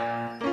Música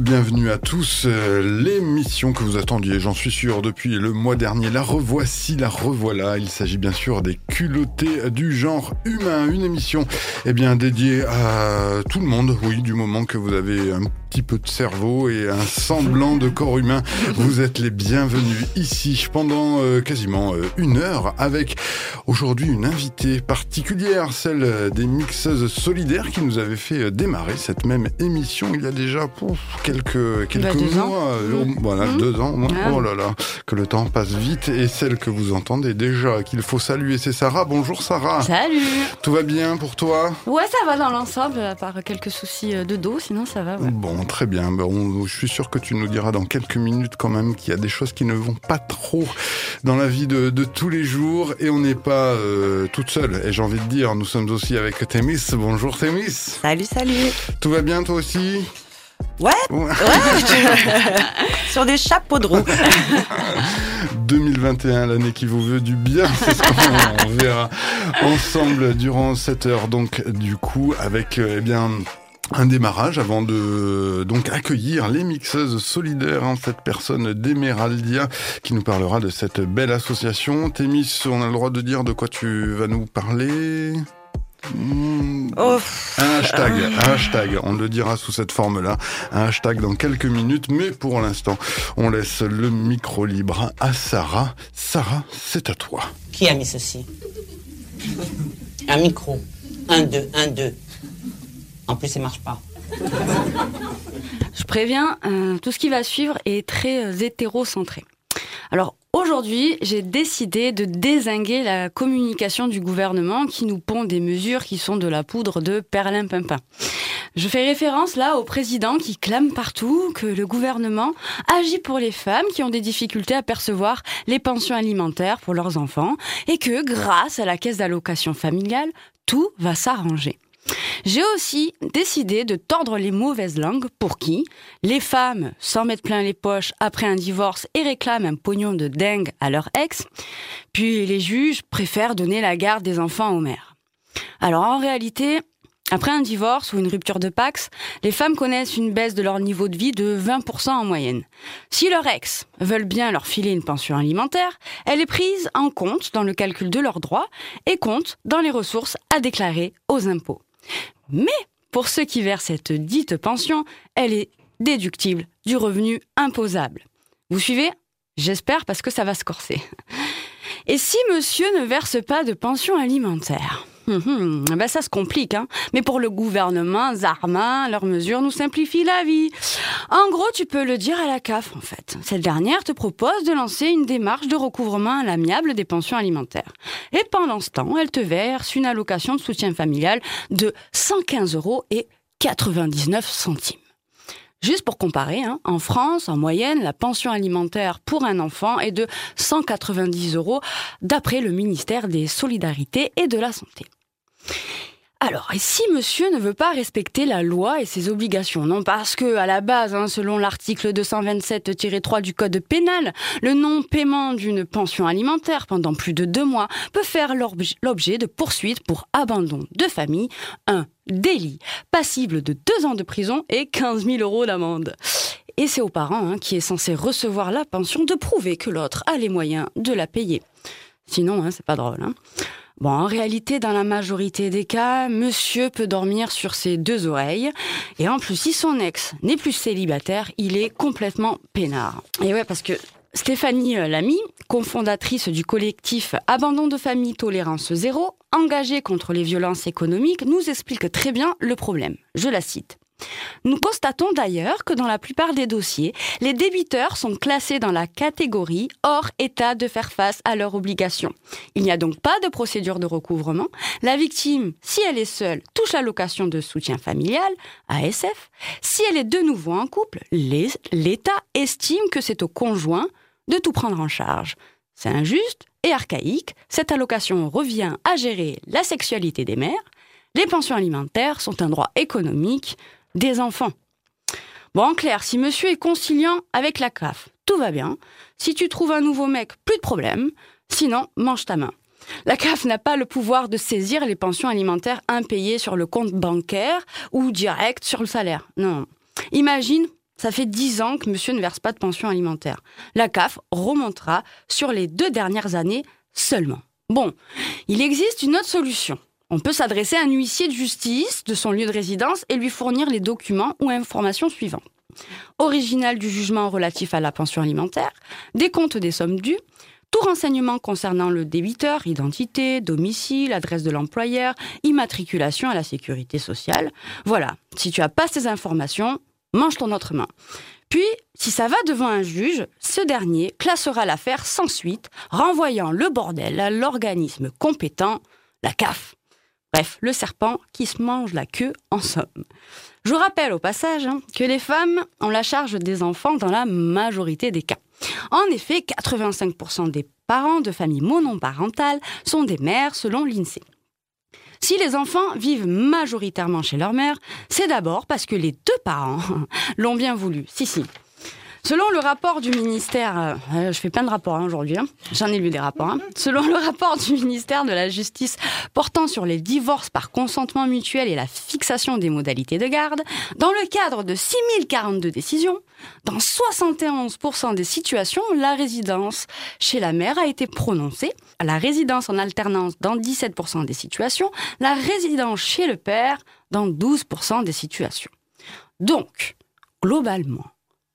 bienvenue à tous. Euh, l'émission que vous attendiez, j'en suis sûr, depuis le mois dernier, la revoici, la revoilà. Il s'agit bien sûr des culottés du genre humain. Une émission, eh bien, dédiée à tout le monde, oui, du moment que vous avez petit peu de cerveau et un semblant de corps humain. Vous êtes les bienvenus ici pendant euh, quasiment euh, une heure avec aujourd'hui une invitée particulière, celle des mixeuses solidaires qui nous avait fait euh, démarrer cette même émission il y a déjà pouf, quelques, quelques bah, mois. Mmh. Voilà, mmh. deux ans. Ah. Oh là là, que le temps passe vite et celle que vous entendez déjà qu'il faut saluer, c'est Sarah. Bonjour Sarah. Salut. Tout va bien pour toi? Ouais, ça va dans l'ensemble, à part quelques soucis de dos, sinon ça va. Bon, très bien. Bon, je suis sûr que tu nous diras dans quelques minutes quand même qu'il y a des choses qui ne vont pas trop dans la vie de, tous les jours et on n'est pas euh, toute seule. Et j'ai envie de dire, nous sommes aussi avec Thémis. Bonjour Thémis. Salut, salut. Tout va bien toi aussi? Ouais, ouais. sur des chapeaux de roue. 2021, l'année qui vous veut du bien, c'est ce qu'on verra ensemble durant cette heure. Donc, du coup, avec euh, eh bien un démarrage avant de donc accueillir les mixeuses solidaires, hein, cette personne d'Emeraldia qui nous parlera de cette belle association. Thémis, on a le droit de dire de quoi tu vas nous parler? Hmm. oh. Un hashtag, un hashtag, on le dira sous cette forme-là, un hashtag dans quelques minutes, mais pour l'instant, on laisse le micro libre à Sarah. Sarah, c'est à toi. Qui a mis ceci? Un micro. Un, deux, un, deux. En plus, ça marche pas. Je préviens, euh, tout ce qui va suivre est très euh, hétérocentré. Alors aujourd'hui, j'ai décidé de désinguer la communication du gouvernement qui nous pond des mesures qui sont de la poudre de perlimpinpin. Je fais référence là au président qui clame partout que le gouvernement agit pour les femmes qui ont des difficultés à percevoir les pensions alimentaires pour leurs enfants et que grâce à la caisse d'allocation familiale, tout va s'arranger. J'ai aussi décidé de tordre les mauvaises langues pour qui les femmes s'en mettent plein les poches après un divorce et réclament un pognon de dingue à leur ex, puis les juges préfèrent donner la garde des enfants aux mères. Alors en réalité, après un divorce ou une rupture de Pax, les femmes connaissent une baisse de leur niveau de vie de 20% en moyenne. Si leur ex veulent bien leur filer une pension alimentaire, elle est prise en compte dans le calcul de leurs droits et compte dans les ressources à déclarer aux impôts. Mais pour ceux qui versent cette dite pension, elle est déductible du revenu imposable. Vous suivez? J'espère parce que ça va se corser. Et si monsieur ne verse pas de pension alimentaire? Hum, hum, ben ça se complique, hein. Mais pour le gouvernement, Zarma, leurs mesures nous simplifient la vie. En gros, tu peux le dire à la CAF, en fait. Cette dernière te propose de lancer une démarche de recouvrement à l'amiable des pensions alimentaires. Et pendant ce temps, elle te verse une allocation de soutien familial de 115 euros et 99 centimes. Juste pour comparer, hein, en France, en moyenne, la pension alimentaire pour un enfant est de 190 euros d'après le ministère des Solidarités et de la Santé. Alors, et si monsieur ne veut pas respecter la loi et ses obligations Non, parce que, à la base, hein, selon l'article 227-3 du Code pénal, le non-paiement d'une pension alimentaire pendant plus de deux mois peut faire l'objet de poursuites pour abandon de famille, un délit passible de deux ans de prison et 15 000 euros d'amende. Et c'est aux parents hein, qui est censé recevoir la pension de prouver que l'autre a les moyens de la payer. Sinon, hein, c'est pas drôle. Bon, en réalité, dans la majorité des cas, monsieur peut dormir sur ses deux oreilles. Et en plus, si son ex n'est plus célibataire, il est complètement peinard. Et ouais, parce que Stéphanie euh, Lamy, cofondatrice du collectif Abandon de famille tolérance zéro, engagée contre les violences économiques, nous explique très bien le problème. Je la cite. Nous constatons d'ailleurs que dans la plupart des dossiers, les débiteurs sont classés dans la catégorie hors état de faire face à leurs obligations. Il n'y a donc pas de procédure de recouvrement. La victime, si elle est seule, touche l'allocation de soutien familial, ASF. Si elle est de nouveau en couple, l'État estime que c'est au conjoint de tout prendre en charge. C'est injuste et archaïque. Cette allocation revient à gérer la sexualité des mères, Les pensions alimentaires sont un droit économique des enfants. Bon, en clair, si monsieur est conciliant avec la CAF, tout va bien. Si tu trouves un nouveau mec, plus de problème. Sinon, mange ta main. La CAF n'a pas le pouvoir de saisir les pensions alimentaires impayées sur le compte bancaire ou direct sur le salaire. Non. Imagine, ça fait 10 ans que monsieur ne verse pas de pension alimentaire. La CAF remontera sur les deux dernières années seulement. Bon, il existe une autre solution. On peut s'adresser à un huissier de justice de son lieu de résidence et lui fournir les documents ou informations suivantes. Original du jugement relatif à la pension alimentaire, des comptes des sommes dues, tout renseignement concernant le débiteur, identité, domicile, adresse de l'employeur, immatriculation à la sécurité sociale. Voilà, si tu as pas ces informations, mange ton autre main. Puis, si ça va devant un juge, ce dernier classera l'affaire sans suite, renvoyant le bordel à l'organisme compétent, la CAF. Bref, le serpent qui se mange la queue en somme. Je rappelle au passage hein, que les femmes ont la charge des enfants dans la majorité des cas. En effet, 85% des parents de familles monoparentales sont des mères selon l'INSEE. Si les enfants vivent majoritairement chez leur mère, c'est d'abord parce que les deux parents l'ont bien voulu. Si, si. Selon le rapport du ministère, euh, je fais plein de rapports hein, aujourd'hui, hein. j'en ai lu des rapports. Hein. Selon le rapport du ministère de la Justice portant sur les divorces par consentement mutuel et la fixation des modalités de garde, dans le cadre de 6042 décisions, dans 71% des situations, la résidence chez la mère a été prononcée, la résidence en alternance dans 17% des situations, la résidence chez le père dans 12% des situations. Donc, globalement,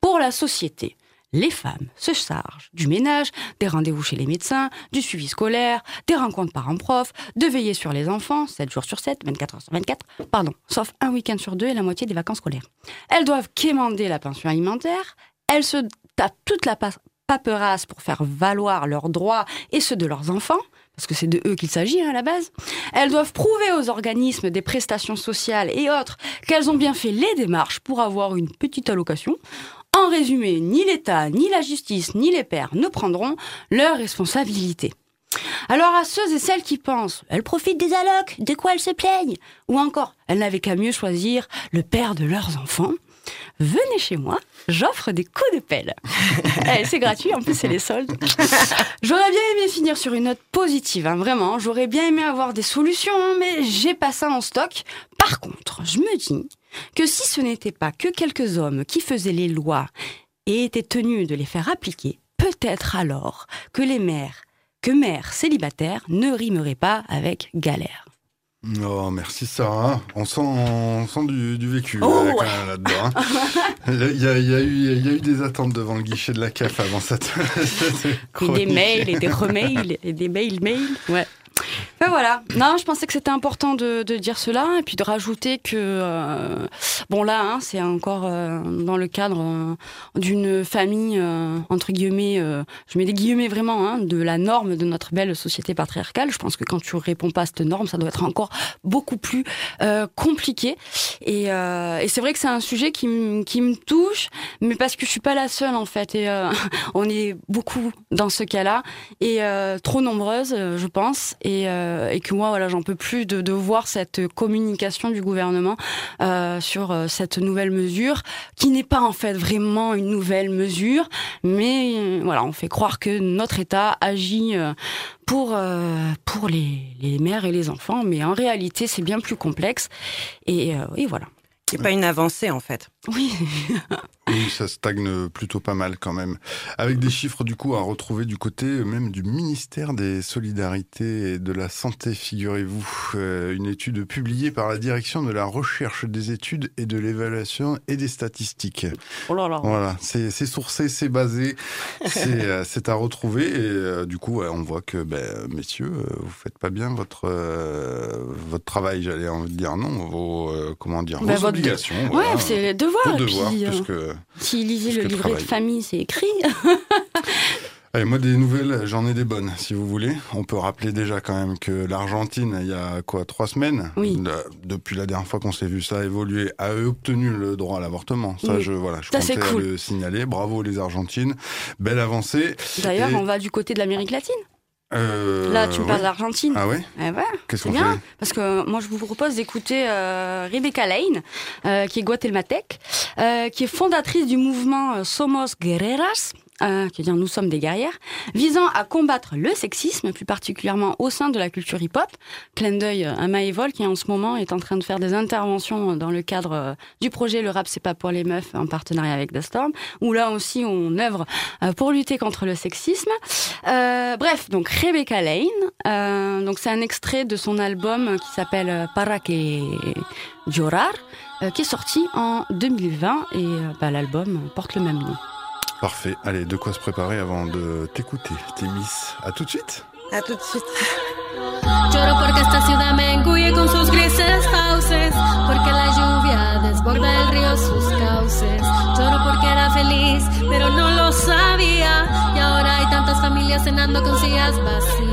pour la société, les femmes se chargent du ménage, des rendez-vous chez les médecins, du suivi scolaire, des rencontres parents-prof, de veiller sur les enfants, 7 jours sur 7, 24 heures sur 24, pardon, sauf un week-end sur deux et la moitié des vacances scolaires. Elles doivent quémander la pension alimentaire, elles se tapent toute la paperasse pour faire valoir leurs droits et ceux de leurs enfants, parce que c'est de eux qu'il s'agit hein, à la base. Elles doivent prouver aux organismes des prestations sociales et autres qu'elles ont bien fait les démarches pour avoir une petite allocation. En résumé, ni l'État, ni la justice, ni les pères ne prendront leurs responsabilités. Alors à ceux et celles qui pensent, elles profitent des allocs, de quoi elles se plaignent, ou encore, elles n'avaient qu'à mieux choisir le père de leurs enfants, venez chez moi, j'offre des coups de pelle. Eh, c'est gratuit, en plus c'est les soldes. J'aurais bien aimé finir sur une note positive, hein, vraiment. J'aurais bien aimé avoir des solutions, mais j'ai pas ça en stock. Par contre, je me dis que si ce n'était pas que quelques hommes qui faisaient les lois et étaient tenus de les faire appliquer, peut-être alors que les mères, que mères célibataires ne rimeraient pas avec galère. Oh, merci Sarah. On sent, on sent du, du vécu Oh, euh, quand ouais. même là-dedans. hein. Il y, a, il y il y a eu des attentes devant le guichet de la CAF avant cette, cette Et des mails, et des remails, et des mails, mails. Ouais. Ben voilà. Non, je pensais que c'était important de, de dire cela et puis de rajouter que euh, bon là, hein, c'est encore euh, dans le cadre euh, d'une famille euh, entre guillemets, euh, je mets des guillemets vraiment, hein, de la norme de notre belle société patriarcale. Je pense que quand tu réponds pas à cette norme, ça doit être encore beaucoup plus compliqué. Et, et c'est vrai que c'est un sujet qui, qui me touche, mais parce que je suis pas la seule en fait. Et on est beaucoup dans ce cas-là et trop nombreuses, je pense, et, euh, et que moi, voilà, j'en peux plus de, de voir cette communication du gouvernement euh, sur euh, cette nouvelle mesure, qui n'est pas en fait vraiment une nouvelle mesure, mais voilà, on fait croire que notre État agit pour euh, pour les, les mères et les enfants, mais en réalité, c'est bien plus complexe. Et, et voilà. C'est pas une avancée en fait. Oui. Oui, ça stagne plutôt pas mal quand même. Avec des chiffres du coup à retrouver du côté euh, même du ministère des Solidarités et de la Santé, figurez-vous. Euh, une étude publiée par la direction de la recherche des études et de l'évaluation et des statistiques. Oh là là. Voilà, c'est c'est sourcé, c'est basé, c'est euh, c'est à retrouver. Et euh, du coup, ouais, on voit que, ben, messieurs, vous faites pas bien votre, euh, votre travail, j'allais dire non, vos, euh, comment dire, Ben, vos votre- obligations. Ouais, voilà. c'est les devoirs. Vos devoirs, puis, plus que... lisait plus le livret travail. de famille, c'est écrit. Allez, moi, des nouvelles, j'en ai des bonnes, si vous voulez. On peut rappeler déjà quand même que l'Argentine, il y a quoi, trois semaines Oui. Depuis la dernière fois qu'on s'est vu ça évoluer, a obtenu le droit à l'avortement. Ça, Oui. je, voilà, je Ça, comptais à le signaler. Bravo les Argentines. Belle avancée. D'ailleurs, Et- on va du côté de l'Amérique latine. Euh, Là, tu me parles d'Argentine. Ah ouais? Eh ben, Qu'est-ce c'est qu'on bien. fait? Parce que moi, je vous propose d'écouter euh, Rebecca Lane, euh, qui est guatémaltèque, euh, qui est fondatrice du mouvement euh, Somos Guerreras, euh, qui veut dire nous sommes des guerrières, visant à combattre le sexisme, plus particulièrement au sein de la culture hip-hop. Clin d'œil à Maëvol, qui en ce moment est en train de faire des interventions dans le cadre euh, du projet Le rap c'est pas pour les meufs, en partenariat avec The Storm, où là aussi on œuvre euh, pour lutter contre le sexisme. Euh, bref, donc Rebecca Lane, euh, donc c'est un extrait de son album qui s'appelle euh, Para que llorar, euh, qui est sorti en 2020 et euh, bah, l'album porte le même nom. Parfait. Allez, de quoi se préparer avant de t'écouter, Témis. À tout de suite. À tout de suite. Lloro porque esta ciudad me engulle con sus grises houses, porque la lluvia desborda el río sus cauces. Lloro porque era feliz, pero no lo sabía, y ahora hay tantas familias cenando con sillas vacías.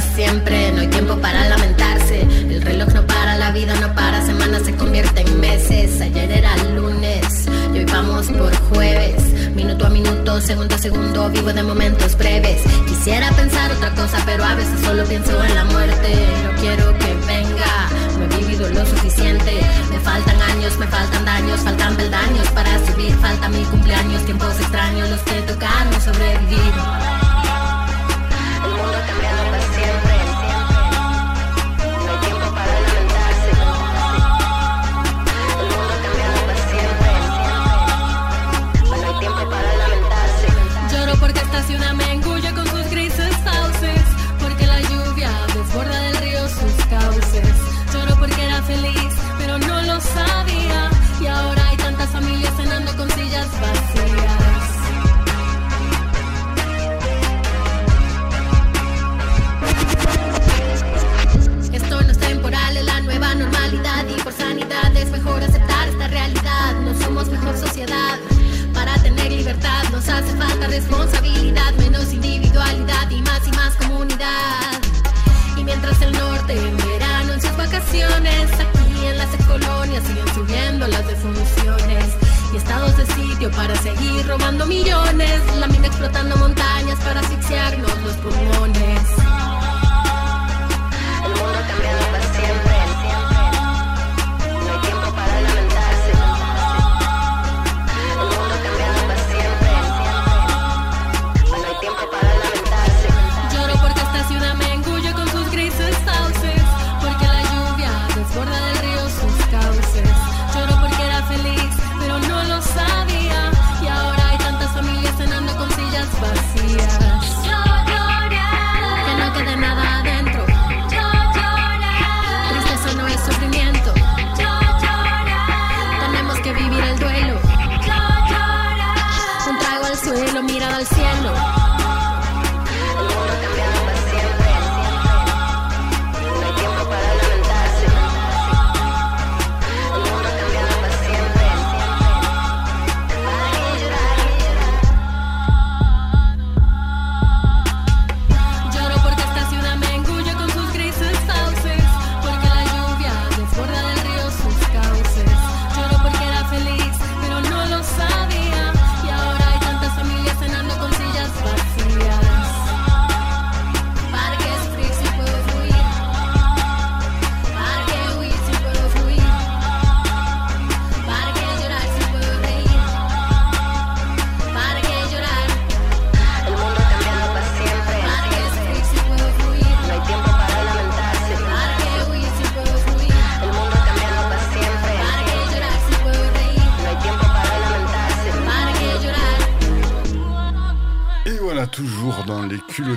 Siempre, no hay tiempo para lamentarse. El reloj no para, la vida no para, semanas se convierte en meses. Ayer era lunes y hoy vamos por jueves. Minuto a minuto, segundo a segundo, vivo de momentos breves. Quisiera pensar otra cosa, pero a veces solo pienso en la muerte. No quiero que venga, no he vivido lo suficiente. Me faltan años, me faltan daños, faltan peldaños para subir. Falta mi cumpleaños, tiempos extraños, los que tocaron sobrevivir.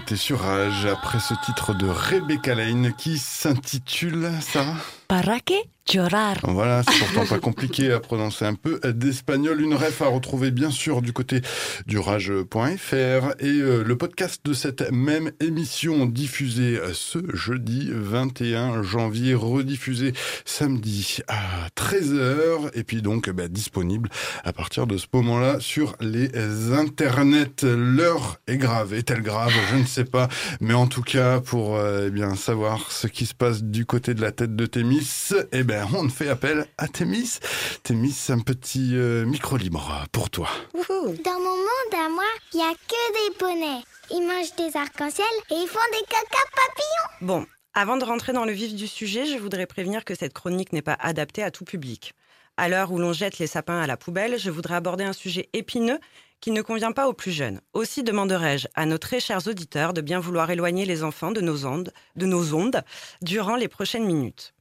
Culottés sur Rage, après ce titre de Rebecca Lane qui s'intitule, ça va Para que Llorar. Voilà, c'est pourtant pas compliqué à prononcer un peu d'espagnol. Une ref à retrouver bien sûr du côté du rage.fr et euh, le podcast de cette même émission diffusée euh, ce jeudi 21 janvier, rediffusé samedi à 13h et puis donc bah, disponible à partir de ce moment-là sur les internets. L'heure est grave. Est-elle grave? Je ne sais pas. Mais en tout cas, pour euh, eh bien savoir ce qui se passe du côté de la tête de Thémis, eh ben on fait appel à Thémis. Thémis, un petit euh, micro libre pour toi. Dans mon monde à moi, il y a que des poneys. Ils mangent des arcs-en-ciel et ils font des caca papillons. Bon, avant de rentrer dans le vif du sujet, je voudrais prévenir que cette chronique n'est pas adaptée à tout public. À l'heure où l'on jette les sapins à la poubelle, je voudrais aborder un sujet épineux qui ne convient pas aux plus jeunes. Aussi demanderai-je à nos très chers auditeurs de bien vouloir éloigner les enfants de nos ondes, de nos ondes durant les prochaines minutes.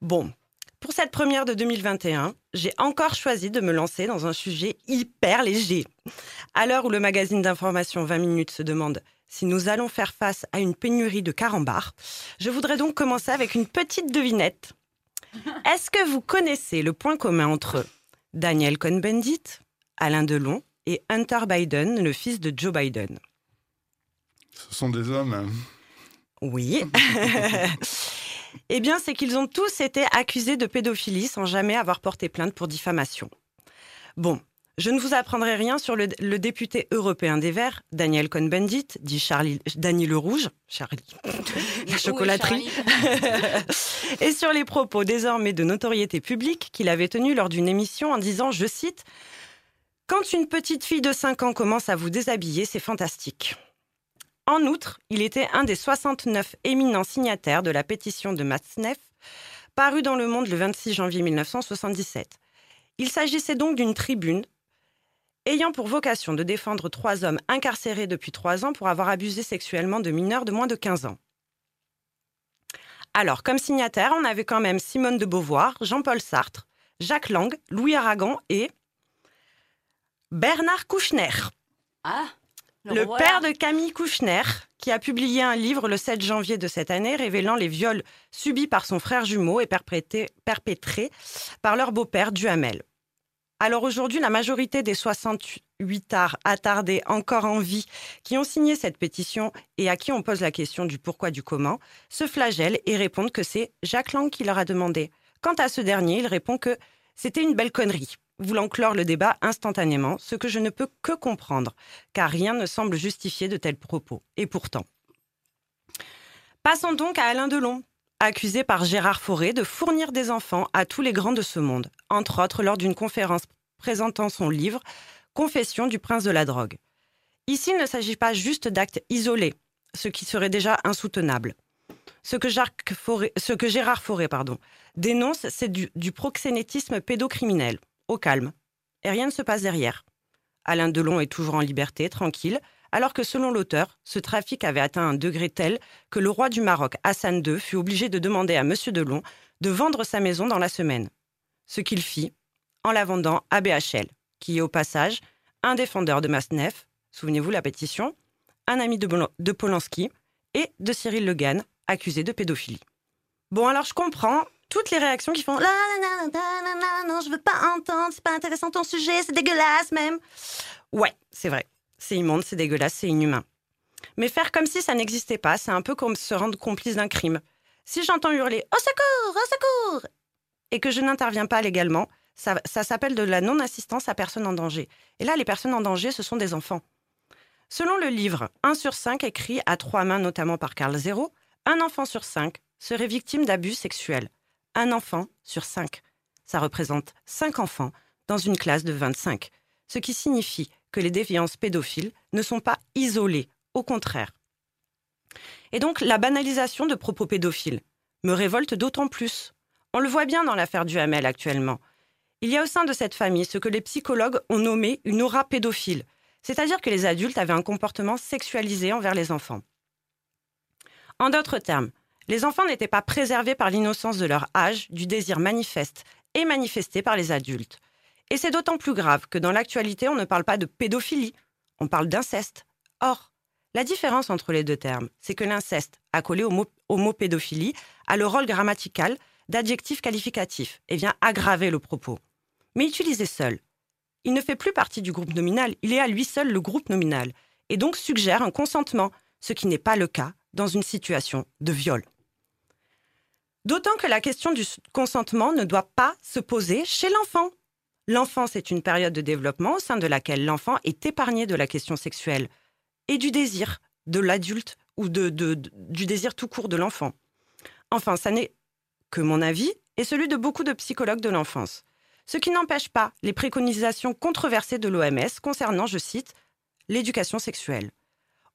Bon, pour cette première de 2021, j'ai encore choisi de me lancer dans un sujet hyper léger. À l'heure où le magazine d'information 20 minutes se demande si nous allons faire face à une pénurie de carambars, je voudrais donc commencer avec une petite devinette. Est-ce que vous connaissez le point commun entre Daniel Cohn-Bendit, Alain Delon et Hunter Biden, le fils de Joe Biden? Ce sont des hommes. hein. Oui. eh bien, c'est qu'ils ont tous été accusés de pédophilie sans jamais avoir porté plainte pour diffamation. Bon, je ne vous apprendrai rien sur le, le député européen des Verts, Daniel Cohn-Bendit, dit Charlie, Dany le Rouge, Charlie, la chocolaterie, et sur les propos désormais de notoriété publique qu'il avait tenus lors d'une émission en disant, je cite, Quand une petite fille de 5 ans commence à vous déshabiller, c'est fantastique. En outre, il était un des 69 éminents signataires de la pétition de Matzneff, parue dans Le Monde le 26 janvier 1977. Il s'agissait donc d'une tribune ayant pour vocation de défendre trois hommes incarcérés depuis trois ans pour avoir abusé sexuellement de mineurs de moins de 15 ans. Alors, comme signataires, on avait quand même Simone de Beauvoir, Jean-Paul Sartre, Jacques Lang, Louis Aragon et Bernard Kouchner. Ah Le père de Camille Kouchner, qui a publié un livre le 7 janvier de cette année révélant les viols subis par son frère jumeau et perpétrés, perpétrés par leur beau-père Duhamel. Alors aujourd'hui, la majorité des 68 arts attardés encore en vie qui ont signé cette pétition et à qui on pose la question du pourquoi du comment se flagellent et répondent que c'est Jacques Lang qui leur a demandé. Quant à ce dernier, il répond que c'était une belle connerie, voulant clore le débat instantanément, ce que je ne peux que comprendre, car rien ne semble justifier de tels propos. Et pourtant. Passons donc à Alain Delon, accusé par Gérard Fauré de fournir des enfants à tous les grands de ce monde, entre autres lors d'une conférence présentant son livre Confession du prince de la drogue. Ici, il ne s'agit pas juste d'actes isolés, ce qui serait déjà insoutenable. Ce que, Gérard Fauré pardon, dénonce, c'est du proxénétisme pédocriminel, au calme. Et rien ne se passe derrière. Alain Delon est toujours en liberté, tranquille, alors que selon l'auteur, ce trafic avait atteint un degré tel que le roi du Maroc, Hassan II, fut obligé de demander à M. Delon de vendre sa maison dans la semaine. Ce qu'il fit en la vendant à BHL, qui est au passage un défendeur de Masnef, souvenez-vous la pétition, un ami de, Polanski et de Cyril Le Guen, accusé de pédophilie. Bon, alors je comprends toutes les réactions qui font non, je veux pas entendre, c'est pas intéressant ton sujet, c'est dégueulasse même. Ouais, c'est vrai. C'est immonde, c'est dégueulasse, c'est inhumain. Mais faire comme si ça n'existait pas, c'est un peu comme se rendre complice d'un crime. Si j'entends hurler Au secours Au secours et que je n'interviens pas légalement, ça, s'appelle de la non-assistance à personne en danger. Et là, les personnes en danger, ce sont des enfants. Selon le livre 1 sur 5 écrit à trois mains notamment par Carl Zéro, un enfant sur 5 serait victime d'abus sexuels. Un enfant sur 5. Ça représente 5 enfants dans une classe de 25. Ce qui signifie que les déviances pédophiles ne sont pas isolées, au contraire. Et donc la banalisation de propos pédophiles me révolte d'autant plus. On le voit bien dans l'affaire Duhamel actuellement. Il y a au sein de cette famille ce que les psychologues ont nommé une aura pédophile, c'est-à-dire que les adultes avaient un comportement sexualisé envers les enfants. En d'autres termes, les enfants n'étaient pas préservés par l'innocence de leur âge, du désir manifeste et manifesté par les adultes. Et c'est d'autant plus grave que dans l'actualité, on ne parle pas de pédophilie, on parle d'inceste. Or, la différence entre les deux termes, c'est que l'inceste, accolé au mot, pédophilie, a le rôle grammatical d'adjectifs qualificatifs et vient aggraver le propos. Mais utilisé seul. Il ne fait plus partie du groupe nominal, il est à lui seul le groupe nominal, et donc suggère un consentement, ce qui n'est pas le cas dans une situation de viol. D'autant que la question du consentement ne doit pas se poser chez l'enfant. L'enfance est une période de développement au sein de laquelle l'enfant est épargné de la question sexuelle et du désir de l'adulte ou du désir tout court de l'enfant. Enfin, ça n'est que mon avis et celui de beaucoup de psychologues de l'enfance. Ce qui n'empêche pas les préconisations controversées de l'OMS concernant, je cite, l'éducation sexuelle.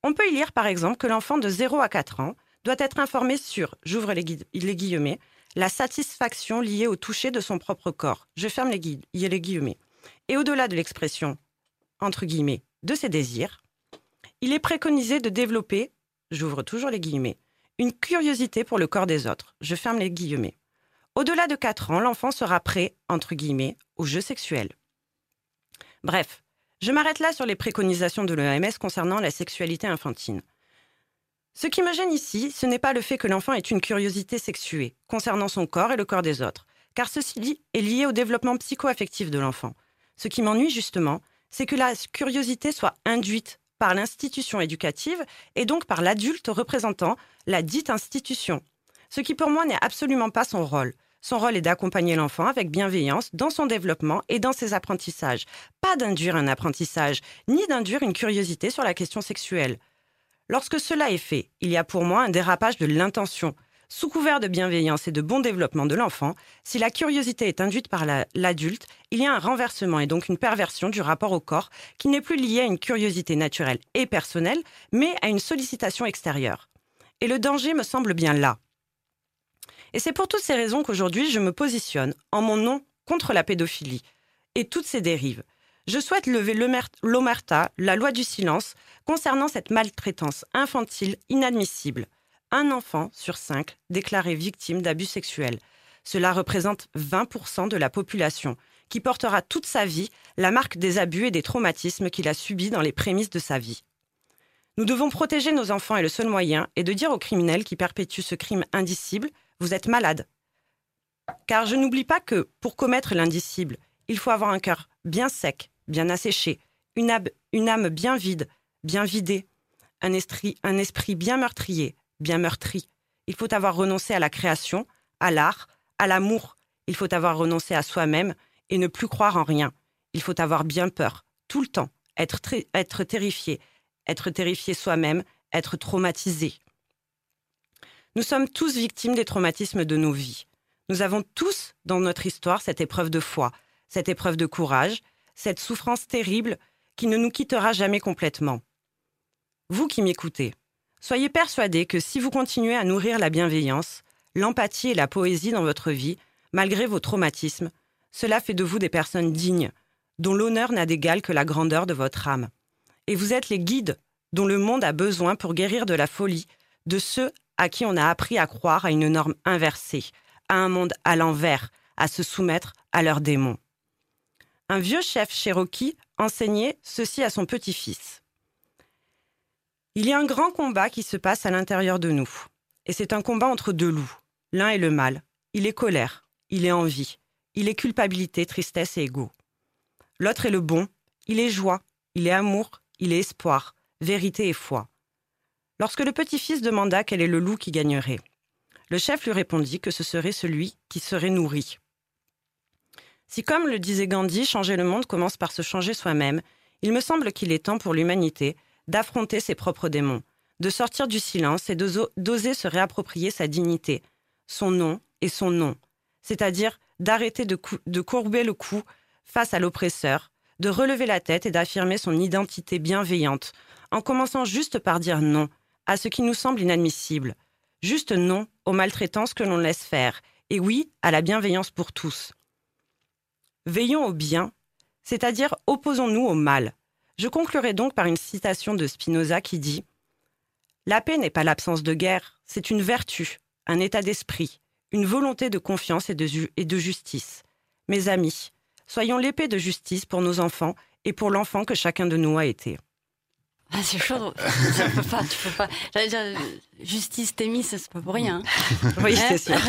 On peut y lire par exemple que l'enfant de 0 à 4 ans doit être informé sur, j'ouvre les, gui- les guillemets, la satisfaction liée au toucher de son propre corps. Je ferme les, gui- les guillemets. Et au-delà de l'expression, entre guillemets, de ses désirs, il est préconisé de développer, j'ouvre toujours les guillemets, une curiosité pour le corps des autres. Je ferme les guillemets. Au-delà de 4 ans, l'enfant sera prêt, entre guillemets, au jeu sexuel. Bref, je m'arrête là sur les préconisations de l'OMS concernant la sexualité infantile. Ce qui me gêne ici, ce n'est pas le fait que l'enfant ait une curiosité sexuée concernant son corps et le corps des autres, car ceci est lié au développement psycho-affectif de l'enfant. Ce qui m'ennuie justement, c'est que la curiosité soit induite par l'institution éducative et donc par l'adulte représentant la dite institution. Ce qui pour moi n'est absolument pas son rôle. Son rôle est d'accompagner l'enfant avec bienveillance dans son développement et dans ses apprentissages, pas d'induire un apprentissage, ni d'induire une curiosité sur la question sexuelle. Lorsque cela est fait, il y a pour moi un dérapage de l'intention. Sous couvert de bienveillance et de bon développement de l'enfant, si la curiosité est induite par la- l'adulte, il y a un renversement et donc une perversion du rapport au corps qui n'est plus lié à une curiosité naturelle et personnelle, mais à une sollicitation extérieure. Et le danger me semble bien là. Et c'est pour toutes ces raisons qu'aujourd'hui je me positionne en mon nom contre la pédophilie et toutes ses dérives. Je souhaite lever l'omer- l'omerta, la loi du silence, concernant cette maltraitance infantile inadmissible. Un enfant sur cinq déclaré victime d'abus sexuels. Cela représente 20% de la population, qui portera toute sa vie la marque des abus et des traumatismes qu'il a subis dans les prémices de sa vie. Nous devons protéger nos enfants et le seul moyen est de dire aux criminels qui perpétuent ce crime indicible Vous êtes malade. Car je n'oublie pas que, pour commettre l'indicible, il faut avoir un cœur bien sec, bien asséché, une, ab- une âme bien vide, bien vidée, un esprit, un esprit bien meurtrier, bien meurtri. Il faut avoir renoncé à la création, à l'art, à l'amour. Il faut avoir renoncé à soi-même et ne plus croire en rien. Il faut avoir bien peur, tout le temps, être, être terrifié, être terrifié soi-même, être traumatisé. Nous sommes tous victimes des traumatismes de nos vies. Nous avons tous dans notre histoire cette épreuve de foi, cette épreuve de courage, cette souffrance terrible qui ne nous quittera jamais complètement. Vous qui m'écoutez, soyez persuadés que si vous continuez à nourrir la bienveillance, l'empathie et la poésie dans votre vie, malgré vos traumatismes, cela fait de vous des personnes dignes, dont l'honneur n'a d'égal que la grandeur de votre âme. Et vous êtes les guides dont le monde a besoin pour guérir de la folie de ceux à qui on a appris à croire à une norme inversée, à un monde à l'envers, à se soumettre à leurs démons. Un vieux chef cherokee enseignait ceci à son petit-fils. Il y a un grand combat qui se passe à l'intérieur de nous. Et c'est un combat entre deux loups. L'un est le mal. Il est colère. Il est envie. Il est culpabilité, tristesse et ego. L'autre est le bon. Il est joie. Il est amour. Il est espoir. Vérité et foi. Lorsque le petit-fils demanda quel est le loup qui gagnerait, le chef lui répondit que ce serait celui qui serait nourri. Si, comme le disait Gandhi, changer le monde commence par se changer soi-même, il me semble qu'il est temps pour l'humanité d'affronter ses propres démons, de sortir du silence et d'oser se réapproprier sa dignité, son nom et son nom, c'est-à-dire d'arrêter de courber le cou face à l'oppresseur, de relever la tête et d'affirmer son identité bienveillante, en commençant juste par dire non à ce qui nous semble inadmissible, juste non aux maltraitances que l'on laisse faire, et oui à la bienveillance pour tous. Veillons au bien, c'est-à-dire opposons-nous au mal. Je conclurai donc par une citation de Spinoza qui dit La paix n'est pas l'absence de guerre, c'est une vertu, un état d'esprit, une volonté de confiance et de, justice. Mes amis, soyons l'épée de justice pour nos enfants et pour l'enfant que chacun de nous a été. Ah, c'est chaud. tu peux pas. Euh, justice Témis, c'est pas pour rien. Oui, c'est sûr.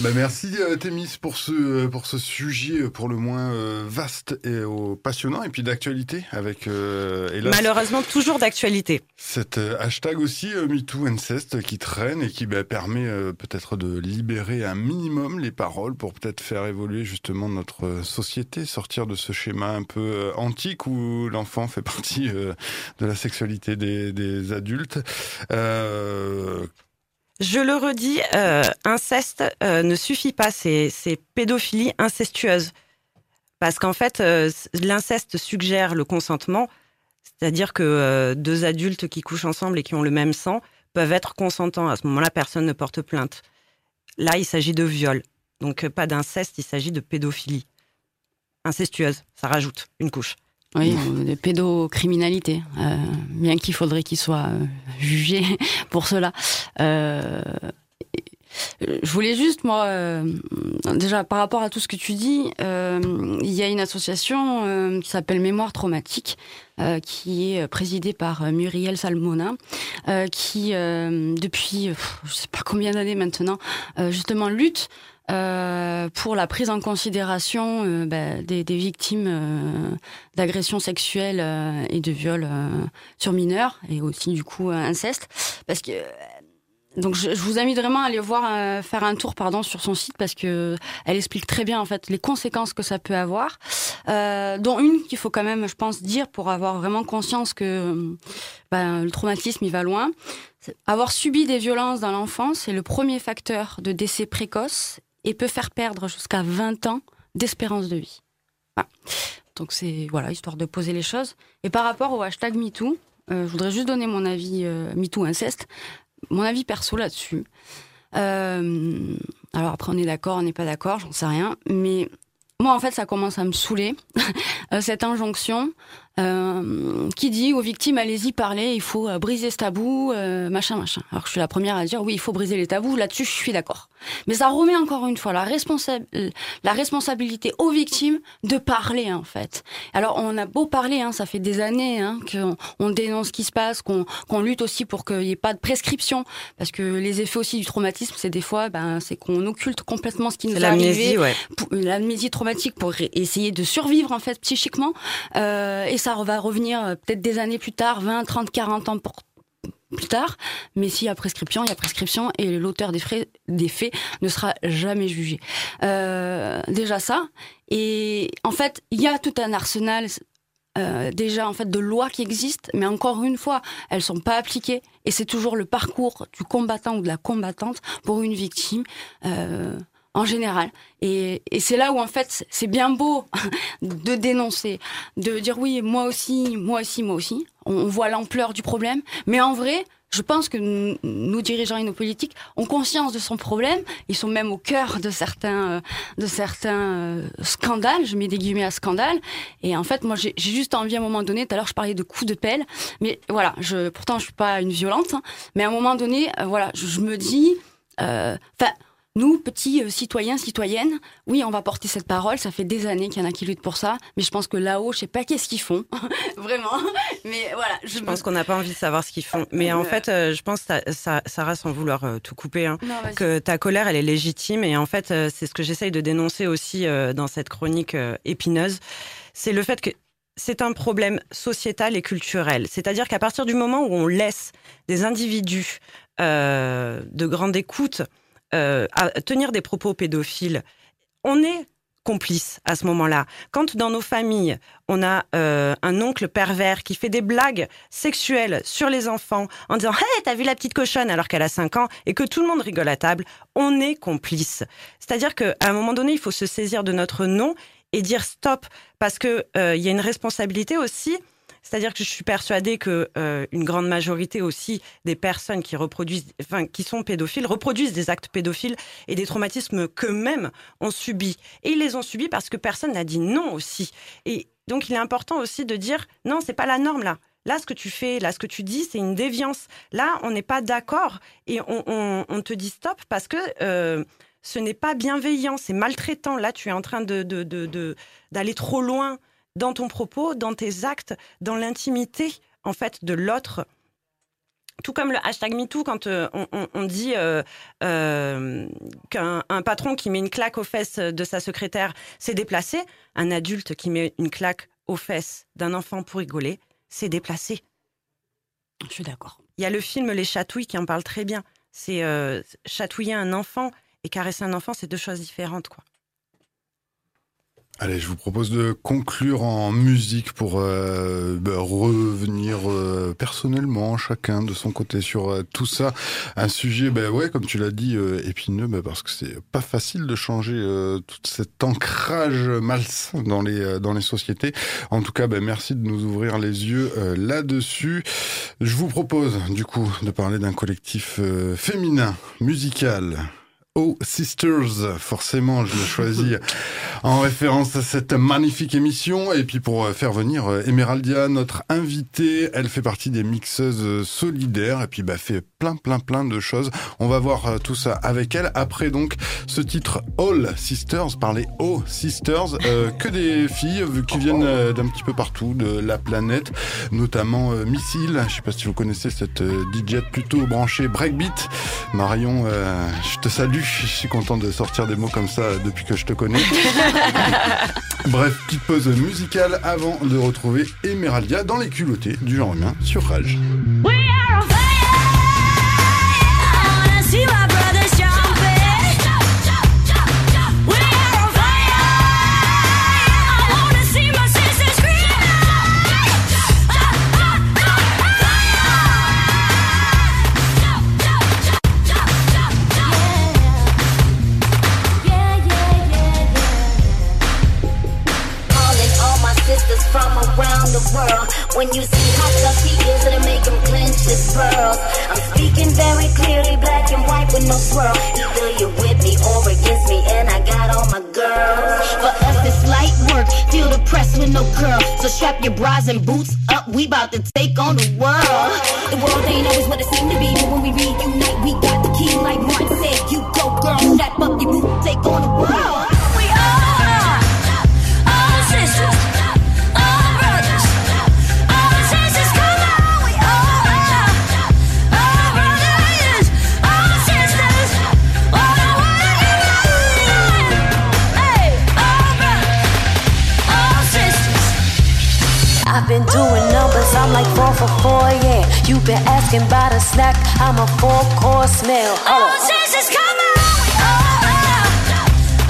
Bah, merci euh, Thémis pour ce, pour ce sujet euh, pour le moins euh, vaste et euh, passionnant et puis d'actualité avec euh, hélas, Malheureusement, toujours d'actualité. cet euh, hashtag aussi euh, MeTooIncest qui traîne et qui bah, permet euh, peut-être de libérer un minimum les paroles pour peut-être faire évoluer justement notre euh, société, sortir de ce schéma un peu euh, antique où l'enfant fait partie euh, de la sexualité des, des adultes. Euh, Je le redis, euh, inceste euh, ne suffit pas, c'est pédophilie incestueuse. Parce qu'en fait, euh, l'inceste suggère le consentement, c'est-à-dire que euh, deux adultes qui couchent ensemble et qui ont le même sang peuvent être consentants. À ce moment-là, personne ne porte plainte. Là, il s'agit de viol. Donc, euh, pas d'inceste, il s'agit de pédophilie incestueuse. Ça rajoute une couche. Oui, de pédocriminalité. Euh, bien qu'il faudrait qu'il soit euh, jugé pour cela. Euh, je voulais juste, moi, euh, déjà par rapport à tout ce que tu dis, il y a une association qui s'appelle Mémoire traumatique, qui est présidée par Muriel Salmona, qui, depuis, pff, je sais pas combien d'années maintenant, justement lutte euh, pour la prise en considération euh, bah, des, des victimes euh, d'agressions sexuelles euh, et de viols euh, sur mineurs et aussi du coup inceste parce que donc je, je vous invite vraiment à aller voir faire un tour pardon sur son site parce que elle explique très bien en fait les conséquences que ça peut avoir. Dont une qu'il faut quand même je pense dire pour avoir vraiment conscience que ben, le traumatisme il va loin. Avoir subi des violences dans l'enfance c'est le premier facteur de décès précoce et peut faire perdre jusqu'à 20 ans d'espérance de vie. Donc c'est voilà histoire de poser les choses. Et par rapport au hashtag MeToo, euh, je voudrais juste donner mon avis euh, MeToo inceste, mon avis perso là-dessus. Euh, alors après on est d'accord, on n'est pas d'accord, j'en sais rien, mais moi en fait ça commence à me saouler euh, cette injonction euh, qui dit aux victimes allez-y parlez, il faut euh, briser ce tabou, euh, machin machin. Alors que je suis la première à dire oui il faut briser les tabous, là-dessus je suis d'accord. Mais ça remet encore une fois la, responsa- la responsabilité aux victimes de parler en fait. Alors on a beau parler, hein, ça fait des années hein, qu'on on dénonce ce qui se passe, qu'on qu'on lutte aussi pour qu'il n'y ait pas de prescription, parce que les effets aussi du traumatisme, c'est des fois, ben, c'est qu'on occulte complètement ce qui nous C'est est arrivé l'amnésie, ouais. l'amnésie traumatique pour essayer de survivre en fait psychiquement Euh, et ça va revenir euh, peut-être des années plus tard 20 30 40 ans plus tard. Mais s'il y a prescription il y a prescription et l'auteur des, faits ne sera jamais jugé. Euh, déjà ça. Et en fait il y a tout un arsenal euh, déjà en fait de lois qui existent, mais encore une fois, elles sont pas appliquées. Et c'est toujours le parcours du combattant ou de la combattante pour une victime en général. Et, et c'est là où en fait c'est- bien beau de dénoncer, de dire oui moi aussi, moi aussi, moi aussi. On, voit l'ampleur du problème, mais en vrai. Je pense que nous, nous dirigeants et nos politiques ont conscience de son problème. Ils sont même au cœur de certains, euh, de certains euh, scandales. Je mets des guillemets à scandale. Et en fait, moi, j'ai juste envie à un moment donné. Tout à l'heure, je parlais de coups de pelle, mais voilà. Je, pourtant, je suis pas une violente, hein, mais à un moment donné, euh, voilà, je, me dis, enfin. Nous, petits euh, citoyens, citoyennes, oui, on va porter cette parole. Ça fait des années qu'il y en a qui luttent pour ça, mais je pense que là-haut, je sais pas qu'est-ce qu'ils font, vraiment. Mais voilà, je, Je pense qu'on n'a pas envie de savoir ce qu'ils font. Mais en Euh. fait, euh, je pense, Sarah, sans vouloir euh, tout couper, hein, Non, que ta colère, elle est légitime. Et en fait, c'est ce que j'essaye de dénoncer aussi dans cette chronique épineuse. C'est le fait que c'est un problème sociétal et culturel. C'est-à-dire qu'à partir du moment où on laisse des individus euh, de grande écoute euh, à tenir des propos pédophiles, on est complice à ce moment-là. Quand dans nos familles, on a euh, un oncle pervers qui fait des blagues sexuelles sur les enfants en disant Hey, t'as vu la petite cochonne? Alors qu'elle a 5 ans et que tout le monde rigole à table, on est complice. C'est-à-dire qu'à un moment donné, il faut se saisir de notre nom et dire stop parce que euh, il y a une responsabilité aussi. C'est-à-dire que je suis persuadée que euh, une grande majorité aussi des personnes qui reproduisent, enfin qui sont pédophiles, reproduisent des actes pédophiles et des traumatismes qu'eux-mêmes ont subis. Et ils les ont subis parce que personne n'a dit non aussi. Et donc il est important aussi de dire non, c'est pas la norme là. Là, ce que tu fais, là, ce que tu dis, c'est une déviance. Là, on n'est pas d'accord et on, te dit stop parce que euh, ce n'est pas bienveillant, c'est maltraitant. Là, tu es en train d'aller trop loin dans ton propos, dans tes actes, dans l'intimité en fait de l'autre. Tout comme le hashtag MeToo, quand euh, on, dit euh, euh, qu'un un patron qui met une claque aux fesses de sa secrétaire s'est déplacé, un adulte qui met une claque aux fesses d'un enfant pour rigoler, c'est déplacé. Je suis d'accord. Il y a le film Les Chatouilles qui en parle très bien. C'est chatouiller un enfant et caresser un enfant, c'est deux choses différentes. Quoi. Allez, je vous propose de conclure en musique pour euh, bah, revenir euh, personnellement chacun de son côté sur euh, tout ça. Un sujet, ben ouais, comme tu l'as dit, épineux, bah, parce que c'est pas facile de changer tout cet ancrage malsain dans les dans les sociétés. En tout cas, ben merci de nous ouvrir les yeux là-dessus. Je vous propose du coup de parler d'un collectif féminin musical. Oh Sisters, forcément, je l'ai choisi en référence à cette magnifique émission. Et puis pour euh, faire venir euh, Emeraldia, notre invitée, elle fait partie des mixeuses euh, solidaires et puis bah, fait plein plein plein de choses. On va voir tout ça avec elle. Après donc ce titre All Sisters, par les Oh Sisters, euh, que des filles qui viennent d'un petit peu partout de la planète, notamment euh, Missile. Je sais pas si vous connaissez cette euh, DJ plutôt branchée breakbeat. Marion, je te salue. Je suis content de sortir des mots comme ça depuis que je te connais. Bref, petite pause musicale avant de retrouver Emeraldia dans les culottés du genre humain sur Rage. Your bras and boots up. We bout to take on the world. The world ain't always what it seemed to be, You've been asking about a snack, I'm a four course meal. Hold All up. sisters, come on, we all are.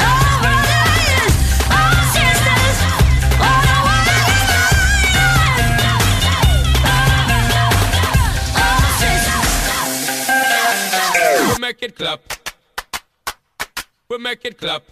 All brothers, all sisters. All the way. All sisters. We make it clap. We make it clap.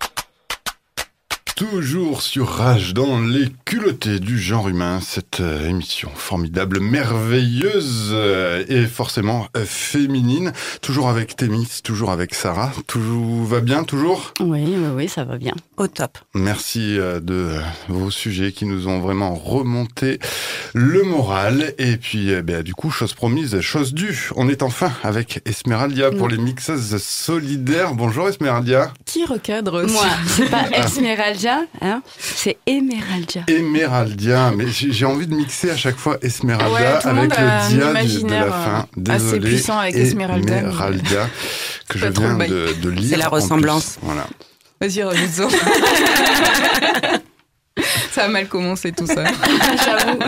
Toujours sur Rage dans les culottés du genre humain, cette euh, émission formidable, merveilleuse euh, et forcément euh, féminine. Toujours avec Thémis, toujours avec Sarah. Toujours va bien, toujours? Oui, oui, oui, ça va bien. Au top. Merci de vos sujets qui nous ont vraiment remonté le moral. Et puis, ben, du coup, chose promise, chose due. On est enfin avec Esmeraldia pour les mixeuses solidaires. Bonjour Esmeraldia. Qui recadre Moi, c'est pas Ah. Esmeralda, hein, c'est Emeraldia. Emeraldia, mais j'ai envie de mixer à chaque fois Esmeralda Ouais, tout le avec monde a un le dia du- de la fin. euh, assez Désolé, puissant avec Esmeralda, que je viens de, de lire. C'est la ressemblance. Voilà. Vas-y, rajoute-en. ça a mal commencé tout ça. J'avoue.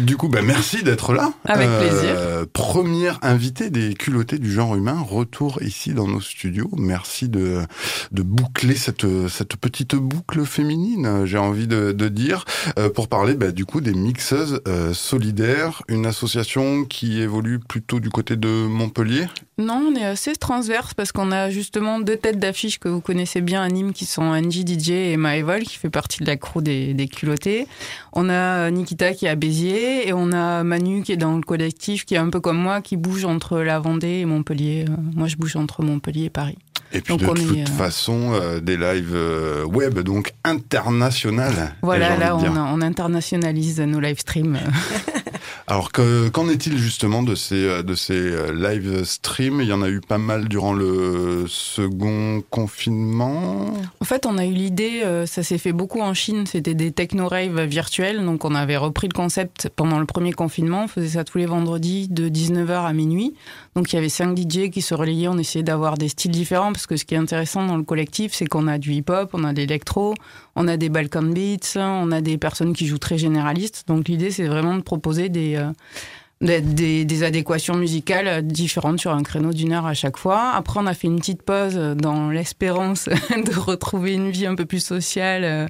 Du coup, bah, merci d'être là. Avec plaisir. Première invitée des culottés du genre humain, retour ici dans nos studios. Merci de, de boucler cette, cette petite boucle féminine, j'ai envie de, de dire, euh, pour parler bah, du coup des mixeuses euh, solidaires, une association qui évolue plutôt du côté de Montpellier. Non, on est assez transverse parce qu'on a justement deux têtes d'affiche que vous connaissez bien à Nîmes qui sont Angie DJ et Maëvol qui fait partie de la crew des, des culottés. On a Nikita qui est à Béziers et on a Manu qui est dans le collectif qui est un peu comme moi qui bouge entre la Vendée et Montpellier. Euh, Moi je bouge entre Montpellier et Paris. Et puis Donc, de on toute est, euh, façon, euh, des lives euh, web, donc internationales. Voilà, là on, on internationalise nos live streams. Alors que- qu'en est-il justement de ces euh, de ces euh, live streams? Il y en a eu pas mal durant le second confinement. En fait, on a eu l'idée, euh, ça s'est fait beaucoup en Chine, c'était des techno-raves virtuels. Donc, on avait repris le concept pendant le premier confinement. On faisait ça tous les vendredis de 19h à minuit. Donc, il y avait cinq DJ qui se relayaient. On essayait d'avoir des styles différents parce que ce qui est intéressant dans le collectif, c'est qu'on a du hip-hop, on a de l'électro, on a des Balkan Beats, on a des personnes qui jouent très généralistes. Donc, l'idée, c'est vraiment de proposer des. euh, des, des- adéquations musicales différentes sur un créneau d'une heure à chaque fois. Après, on a fait une petite pause dans l'espérance de retrouver une vie un peu plus sociale euh,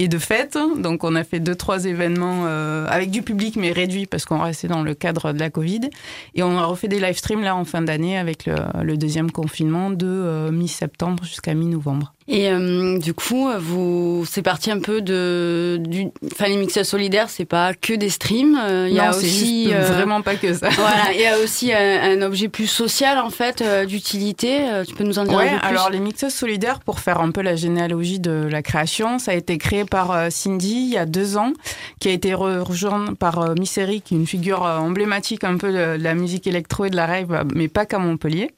et de fête. Donc, on a fait deux, trois événements euh, avec du public, mais réduit parce qu'on restait dans le cadre de la Covid. Et on a refait des live streams là en fin d'année avec le, deuxième confinement de mi-septembre jusqu'à mi-novembre. Et euh, du coup, vous, c'est parti un peu de, du, enfin les mixeurs solidaires, c'est pas que des streams. euh, Il y a aussi juste euh, vraiment pas que ça. voilà, il y a aussi un, un objet plus social en fait, euh, d'utilité. Euh, Tu peux nous en dire Ouais, un peu plus alors les mixeuses solidaires, pour faire un peu la généalogie de la création, ça a été créé par euh, Cindy il y a deux ans, qui a été re- rejoint par euh, Misery, qui est une figure euh, emblématique un peu de la musique électro et de la rave, mais pas qu'à Montpellier.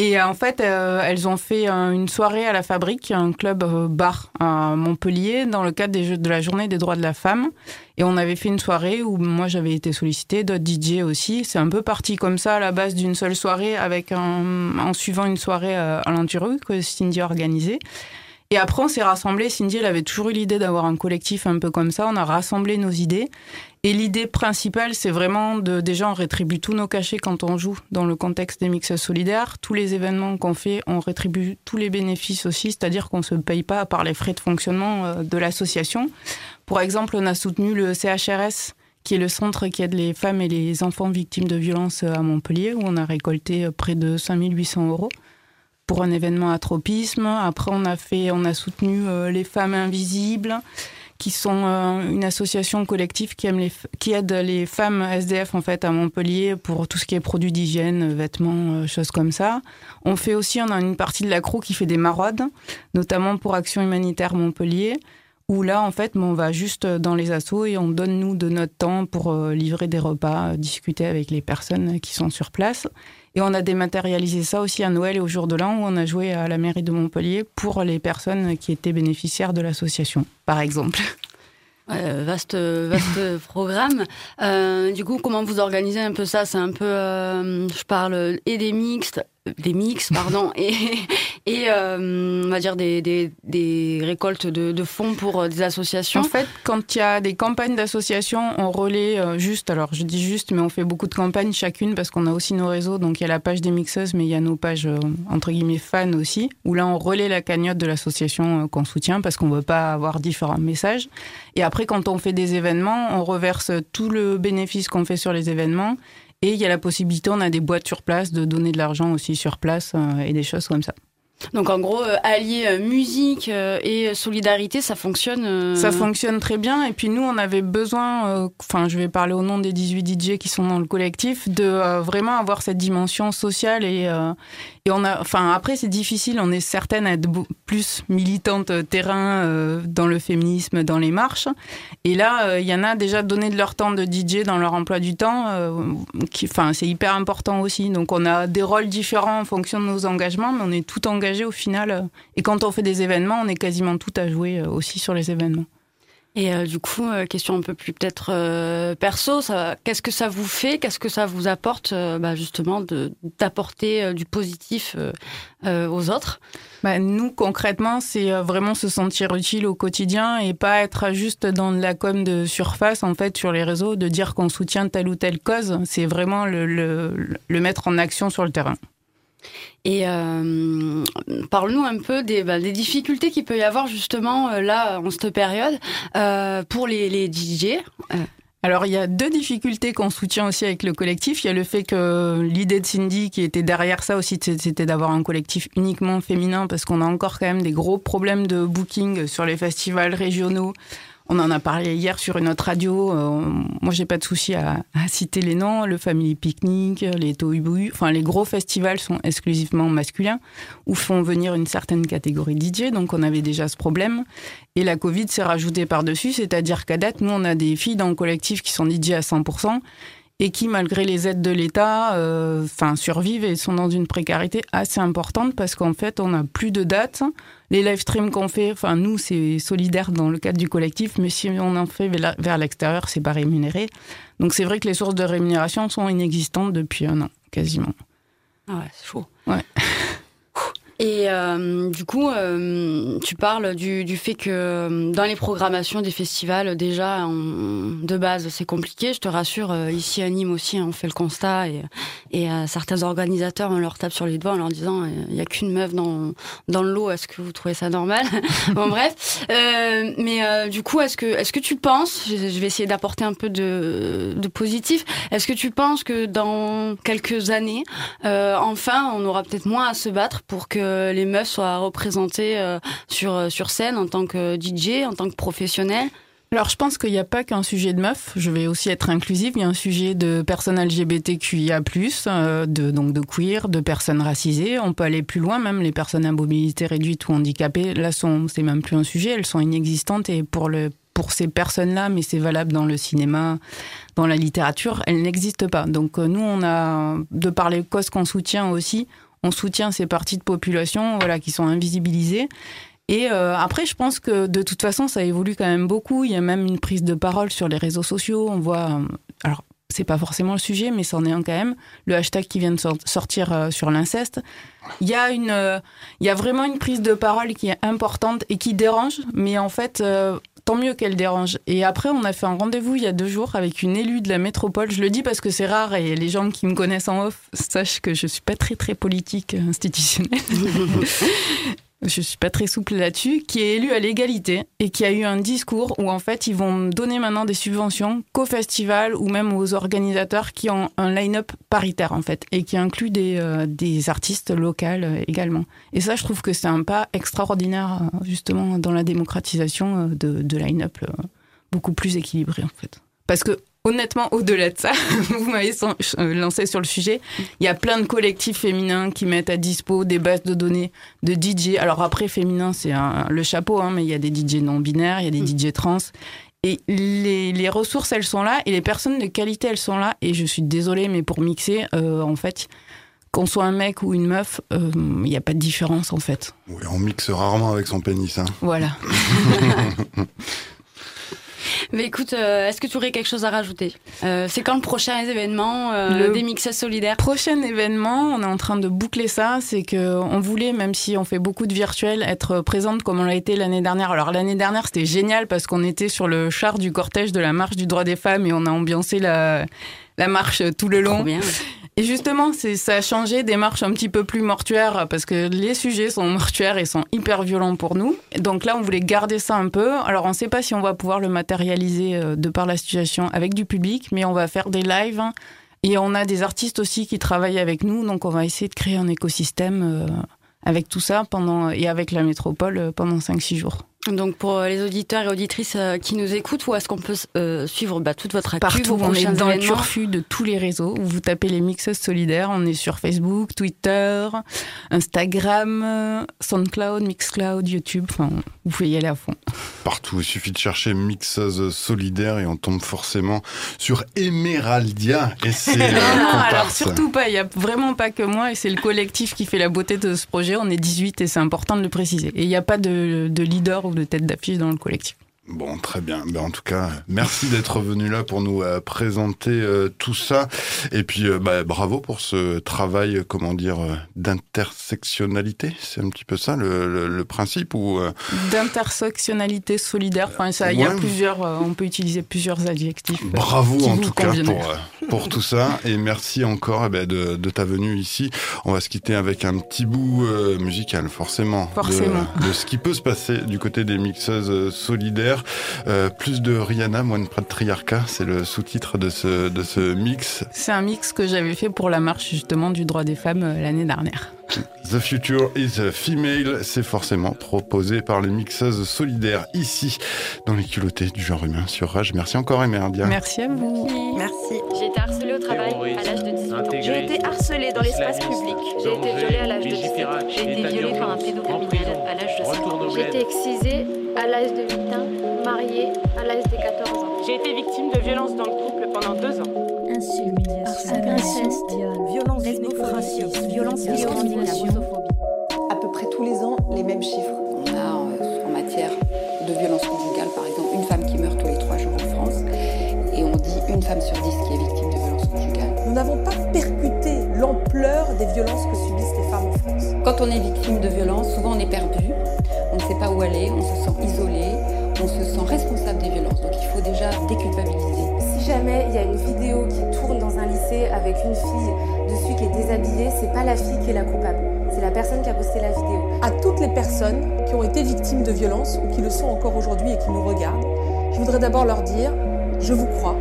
Et euh, en fait, euh, elles ont fait euh, une soirée à la Fabrique, un club euh, bar à Montpellier, dans le cadre des jeux de la journée des droits de la femme. Et on avait fait une soirée où moi j'avais été sollicitée, d'autres DJ aussi. C'est un peu parti comme ça à la base d'une seule soirée, avec un, en suivant une soirée à l'Anturu que Cindy a organisée. Et après, on s'est rassemblés. Cindy, elle avait toujours eu l'idée d'avoir un collectif un peu comme ça. On a rassemblé nos idées. Et l'idée principale, c'est vraiment de, déjà, on rétribue tous nos cachets quand on joue dans le contexte des mixes solidaires. Tous les événements qu'on fait, on rétribue tous les bénéfices aussi, c'est-à-dire qu'on ne se paye pas par les frais de fonctionnement euh, de l'association. Pour exemple, on a soutenu le CHRS, qui est le centre qui aide les femmes et les enfants victimes de violences à Montpellier, où on a récolté euh, près de 5800 euros pour un événement à tropisme. Après, on a fait, on a soutenu euh, les femmes invisibles, qui sont euh, une association collective qui, les, aide les femmes SDF en fait à Montpellier pour tout ce qui est produits d'hygiène, vêtements, euh, choses comme ça. On fait aussi, on a une partie de la crew qui fait des maraudes, notamment pour Action Humanitaire Montpellier. Où là, en fait, on va juste dans les assos et on donne, nous, de notre temps pour euh, livrer des repas, discuter avec les personnes qui sont sur place. Et on a dématérialisé ça aussi à Noël et au jour de l'an, où on a joué à la mairie de Montpellier pour les personnes qui étaient bénéficiaires de l'association, par exemple. Vaste, vaste programme. Euh, du coup, comment vous organisez un peu ça? C'est un peu, euh, je parle et des mixtes, des mix, pardon, et, euh, on va dire des, récoltes de, de fonds pour euh, des associations. En fait, quand il y a des campagnes d'associations, on relaie euh, juste, alors je dis juste, mais on fait beaucoup de campagnes chacune parce qu'on a aussi nos réseaux. Donc il y a la page des mixeuses, mais il y a nos pages entre guillemets fans aussi, où là on relaie la cagnotte de l'association qu'on soutient parce qu'on veut pas avoir différents messages. Et après, quand on fait des événements, on reverse tout le bénéfice qu'on fait sur les événements. Et il y a la possibilité, on a des boîtes sur place, de donner de l'argent aussi sur place euh, et des choses comme ça. Donc en gros, euh, allier euh, musique et solidarité, ça fonctionne. Ça fonctionne très bien. Et puis nous, on avait besoin, euh, enfin, je vais parler au nom des 18 DJ qui sont dans le collectif, de euh, vraiment avoir cette dimension sociale. Et, euh, enfin, après, c'est difficile. On est certaine à être plus militante euh, terrain euh, dans le féminisme, dans les marches. Et là, euh, il y en a déjà donné de leur temps de DJ dans leur emploi du temps. c'est hyper important aussi. Donc, on a des rôles différents en fonction de nos engagements, mais on est tout engagé au final. Et quand on fait des événements, on est quasiment tout à jouer aussi sur les événements. Et euh, du coup, euh, question un peu plus peut-être euh, perso, qu'est-ce que ça vous fait Qu'est-ce que ça vous apporte euh, bah, justement d'apporter euh, du positif aux autres? Bah, nous, concrètement, c'est vraiment se sentir utile au quotidien et pas être juste dans de la com de surface, en fait, sur les réseaux, de dire qu'on soutient telle ou telle cause. C'est vraiment le, le, le mettre en action sur le terrain. Et euh, parle-nous un peu des, bah, des difficultés qu'il peut y avoir justement euh, là en cette période euh, pour les, DJ. Alors, il y a deux difficultés qu'on soutient aussi avec le collectif. Il y a le fait que l'idée de Cindy, qui était derrière ça aussi, c'était d'avoir un collectif uniquement féminin, parce qu'on a encore quand même des gros problèmes de booking sur les festivals régionaux. On en a parlé hier sur une autre radio. Euh, moi, j'ai pas de souci à, citer les noms. Le Family Picnic, les Tohubohu. Enfin, les gros festivals sont exclusivement masculins ou font venir une certaine catégorie DJ. Donc, on avait déjà ce problème. Et la Covid s'est rajoutée par-dessus. C'est-à-dire qu'à date, nous, on a des filles dans le collectif qui sont DJ à 100%. Et qui, malgré les aides de l'État, euh, survivent et sont dans une précarité assez importante parce qu'en fait, on n'a plus de dates. Les live streams qu'on fait, enfin nous, c'est solidaire dans le cadre du collectif, mais si on en fait vers vers l'extérieur, c'est pas rémunéré. Donc c'est vrai que les sources de rémunération sont inexistantes depuis un an, quasiment. Ah ouais, c'est chaud. Ouais. Et euh, du coup, euh, tu parles du, du fait que euh, dans les programmations des festivals, déjà, on- de base, c'est compliqué. Je te rassure, euh, ici à Nîmes aussi, on fait le constat. Et, et euh, certains organisateurs, on leur tape sur les doigts en leur disant il n'y a qu'une meuf dans, dans le lot, est-ce que vous trouvez ça normal? Bon, bref. Euh, mais euh, du coup, est-ce que, est que tu penses, je vais essayer d'apporter un peu de, de positif, est-ce que tu penses que dans quelques années, euh, enfin, on aura peut-être moins à se battre pour que les meufs soient représentées euh, sur, sur scène en tant que DJ, en tant que professionnels Alors, je pense qu'il n'y a pas qu'un sujet de meuf. Je vais aussi être inclusive. Il y a un sujet de personnes LGBTQIA+, euh, de, donc de queer, de personnes racisées. On peut aller plus loin, même les personnes à mobilité réduite ou handicapées. Là, c'est même plus un sujet. Elles sont inexistantes et pour le, pour ces personnes-là, mais c'est valable dans le cinéma, dans la littérature, elles n'existent pas. Donc, euh, nous, on a, de par les causes qu'on soutient aussi, on soutient ces parties de population, voilà, qui sont invisibilisées. Et euh, après, je pense que de toute façon, ça évolue quand même beaucoup. Il y a même une prise de parole sur les réseaux sociaux. On voit, euh, alors c'est pas forcément le sujet, mais c'en est un quand même. Le hashtag qui vient de sor- sortir euh, sur l'inceste. Il y a une, il y a vraiment une prise de parole qui est importante et qui dérange. Mais en fait, tant mieux qu'elle dérange. Et après, on a fait un rendez-vous il y a deux jours avec une élue de la métropole. Je le dis parce que c'est rare et les gens qui me connaissent en off sachent que je suis pas très très politique euh, institutionnelle. je suis pas très souple là-dessus, qui est élu à l'égalité et qui a eu un discours où en fait ils vont donner maintenant des subventions qu'aux festivals ou même aux organisateurs qui ont un line-up paritaire en fait et qui inclut des, euh, des artistes locaux euh, également. Et ça, je trouve que c'est un pas extraordinaire euh, justement dans la démocratisation de, de line-up beaucoup plus équilibré en fait. Parce que honnêtement, au-delà de ça, vous m'avez euh, lancé sur le sujet, il y a plein de collectifs féminins qui mettent à dispo des bases de données de DJ. Alors après, féminin, c'est le chapeau, hein, mais il y a des DJ non-binaires, il y a des DJ trans. Et les, les ressources, elles sont là, et les personnes de qualité, elles sont là. Et je suis désolée, mais pour mixer, euh, en fait, qu'on soit un mec ou une meuf, euh, il n'y a pas de différence, en fait. Oui, on mixe rarement avec son pénis. Hein. Voilà. Mais écoute, euh, est-ce que tu aurais quelque chose à rajouter Euh, C'est quand le prochain événement euh, Le des mixes solidaires Prochain événement, on est en train de boucler ça, c'est que on voulait, même si on fait beaucoup de virtuel, être présente comme on l'a été l'année dernière. Alors l'année dernière, c'était génial parce qu'on était sur le char du cortège de la marche du droit des femmes et on a ambiancé la, la marche tout le long. Trop bien. Et justement, ça a changé des marches un petit peu plus mortuaires parce que les sujets sont mortuaires et sont hyper violents pour nous. Donc là, on voulait garder ça un peu. Alors, on ne sait pas si on va pouvoir le matérialiser euh, de par la situation avec du public, mais on va faire des lives. hein. Et on a des artistes aussi qui travaillent avec nous, donc on va essayer de créer un écosystème euh, avec tout ça pendant et avec la métropole euh, pendant 5-6 jours. Donc pour euh, les auditeurs et auditrices euh, qui nous écoutent, où est-ce qu'on peut euh, suivre bah, toute votre actu, Partout, vos on est dans le turfu de tous les réseaux. Vous tapez les mixeuses solidaires, on est sur Facebook, Twitter, Instagram, SoundCloud, Mixcloud, YouTube. Enfin, vous pouvez y aller à fond. Partout, il suffit de chercher mixeuse solidaire et on tombe forcément sur Emeraldia et c'est non, non, alors surtout pas. Il y a vraiment pas que moi et c'est le collectif qui fait la beauté de ce projet. On est 18 et c'est important de le préciser. Et il n'y a pas de, de leader ou de tête d'affiche dans le collectif. Bon, très bien. Ben, en tout cas, merci d'être venu là pour nous euh, présenter euh, tout ça. Et puis, euh, bah, bravo pour ce travail, comment dire, d'intersectionnalité. C'est un petit peu ça le, le- le principe ou D'intersectionnalité solidaire. Enfin, ça, il y a plusieurs, on peut utiliser plusieurs adjectifs. Bravo en tout cas pour, pour tout ça et merci encore eh ben, de, de ta venue ici. On va se quitter avec un petit bout musical forcément, de- Forcément. De, ce qui peut se passer du côté des mixeuses euh, Euh, plus de Rihanna, moins de patriarcat, c'est le sous-titre de ce, de ce mix. C'est un mix que j'avais fait pour la marche justement du droit des femmes euh, l'année dernière. The Future is a Female, c'est forcément proposé par les mixeuses solidaires ici dans les culottés du genre humain sur Rage. Merci encore Emerdia. Merci à vous. Merci. J'ai été harcelée au travail à l'âge de 18 ans. J'ai été harcelée dans l'espace public. J'ai été violée à l'âge de 17 ans. J'ai été violée par un pédocriminel à l'âge de 5 ans. J'ai été excisée à l'âge de 8 ans, mariée à l'âge de 14 ans. J'ai été victime de violences dans le couple pendant deux ans. insultes, inceste, violence, naufrage, violence, discrimination. À peu près tous les ans, les mêmes chiffres. On a euh, en matière de violence conjugale, par exemple, une femme qui meurt tous les trois jours en France, et on dit une femme sur dix qui est victime de violence conjugale. Nous n'avons pas percuté l'ampleur des violences que subissent les femmes en France. Quand on est victime de violence, souvent on est perdu, on ne sait pas où aller, on se sent isolé, on se sent responsable des violences. Donc il faut déjà déculpabiliser. Si jamais il y a une vidéo qui tourne dans un lycée avec une fille dessus qui est déshabillée, c'est pas la fille qui est la coupable, c'est la personne qui a posté la vidéo. À toutes les personnes qui ont été victimes de violences ou qui le sont encore aujourd'hui et qui nous regardent, je voudrais d'abord leur dire, je vous crois,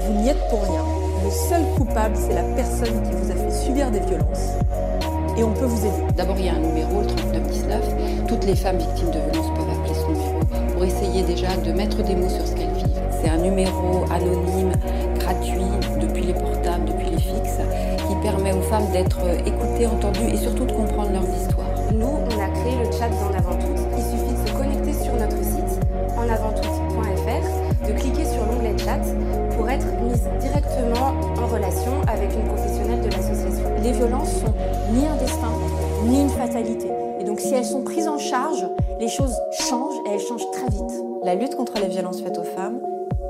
vous n'y êtes pour rien. Le seul coupable, c'est la personne qui vous a fait subir des violences. Et on peut vous aider. D'abord, il y a un numéro, le 3919. Toutes les femmes victimes de violences déjà de mettre des mots sur ce qu'elles vivent. C'est un numéro anonyme, gratuit, depuis les portables, depuis les fixes, qui permet aux femmes d'être écoutées, entendues et surtout de comprendre leurs histoires. Nous, on a créé le chat d'en avant toutes. Il suffit de se connecter sur notre site enavanttoutes.fr, de cliquer sur l'onglet chat pour être mise directement en relation avec une professionnelle de l'association. Les violences sont ni un destin, ni une fatalité. Et donc si elles sont prises en charge, les choses La lutte contre les violences faites aux femmes,